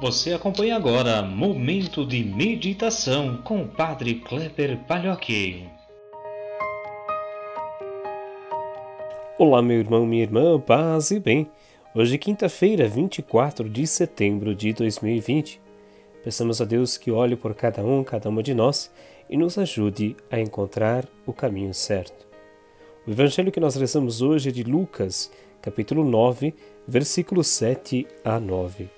Você acompanha agora Momento de Meditação com o Padre Kleber Palhoque. Olá, meu irmão, minha irmã, paz e bem. Hoje, quinta-feira, 24 de setembro de 2020. Peçamos a Deus que olhe por cada um, cada uma de nós e nos ajude a encontrar o caminho certo. O evangelho que nós rezamos hoje é de Lucas, capítulo 9, versículos 7 a 9.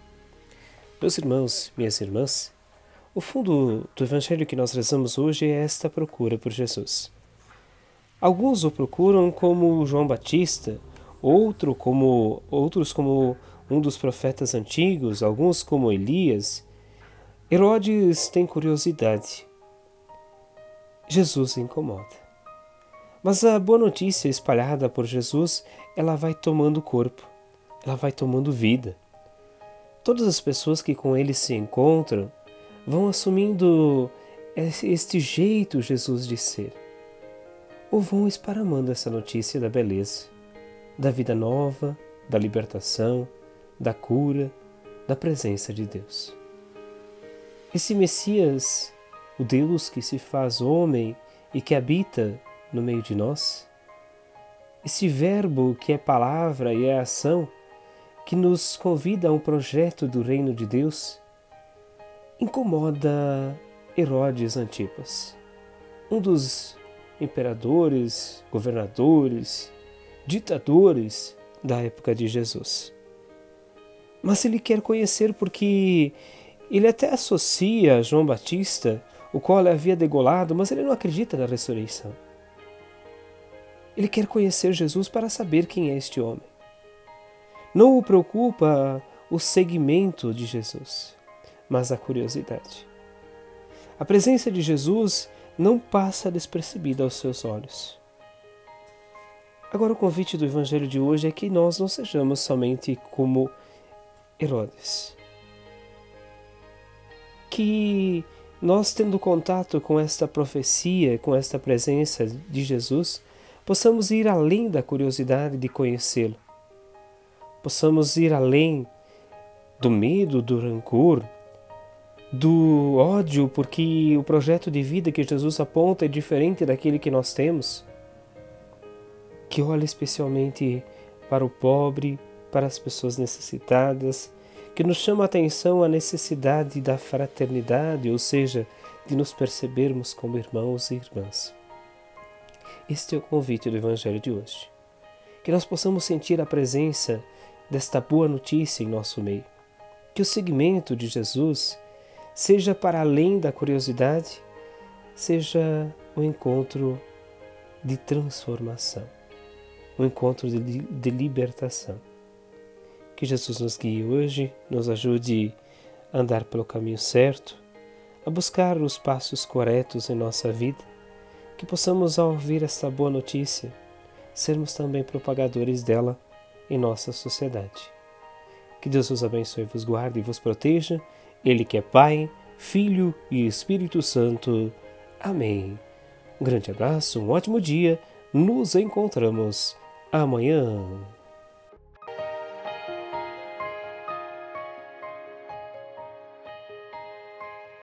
Meus irmãos, minhas irmãs, o fundo do evangelho que nós rezamos hoje é esta procura por Jesus. Alguns o procuram como João Batista, outro como outros como um dos profetas antigos, alguns como Elias. Herodes tem curiosidade. Jesus incomoda. Mas a boa notícia espalhada por Jesus, ela vai tomando corpo, ela vai tomando vida. Todas as pessoas que com ele se encontram vão assumindo este jeito Jesus de ser, ou vão esparramando essa notícia da beleza, da vida nova, da libertação, da cura, da presença de Deus. Esse Messias, o Deus que se faz homem e que habita no meio de nós? Esse verbo que é palavra e é ação, que nos convida a um projeto do reino de Deus, incomoda Herodes Antipas, um dos imperadores, governadores, ditadores da época de Jesus. Mas ele quer conhecer porque ele até associa João Batista, o qual havia degolado, mas ele não acredita na ressurreição. Ele quer conhecer Jesus para saber quem é este homem. Não o preocupa o segmento de Jesus, mas a curiosidade. A presença de Jesus não passa despercebida aos seus olhos. Agora, o convite do Evangelho de hoje é que nós não sejamos somente como Herodes. Que nós, tendo contato com esta profecia, com esta presença de Jesus, possamos ir além da curiosidade de conhecê-lo, possamos ir além do medo, do rancor, do ódio, porque o projeto de vida que Jesus aponta é diferente daquele que nós temos, que olha especialmente para o pobre, para as pessoas necessitadas, que nos chama a atenção a necessidade da fraternidade, ou seja, de nos percebermos como irmãos e irmãs. Este é o convite do Evangelho de hoje. Que nós possamos sentir a presença desta boa notícia em nosso meio. Que o segmento de Jesus seja para além da curiosidade, seja um encontro de transformação, um encontro de, de libertação. Que Jesus nos guie hoje, nos ajude a andar pelo caminho certo, a buscar os passos corretos em nossa vida que possamos, ao ouvir esta boa notícia, sermos também propagadores dela em nossa sociedade. Que Deus os abençoe, vos guarde e vos proteja, Ele que é Pai, Filho e Espírito Santo. Amém. Um grande abraço, um ótimo dia, nos encontramos amanhã.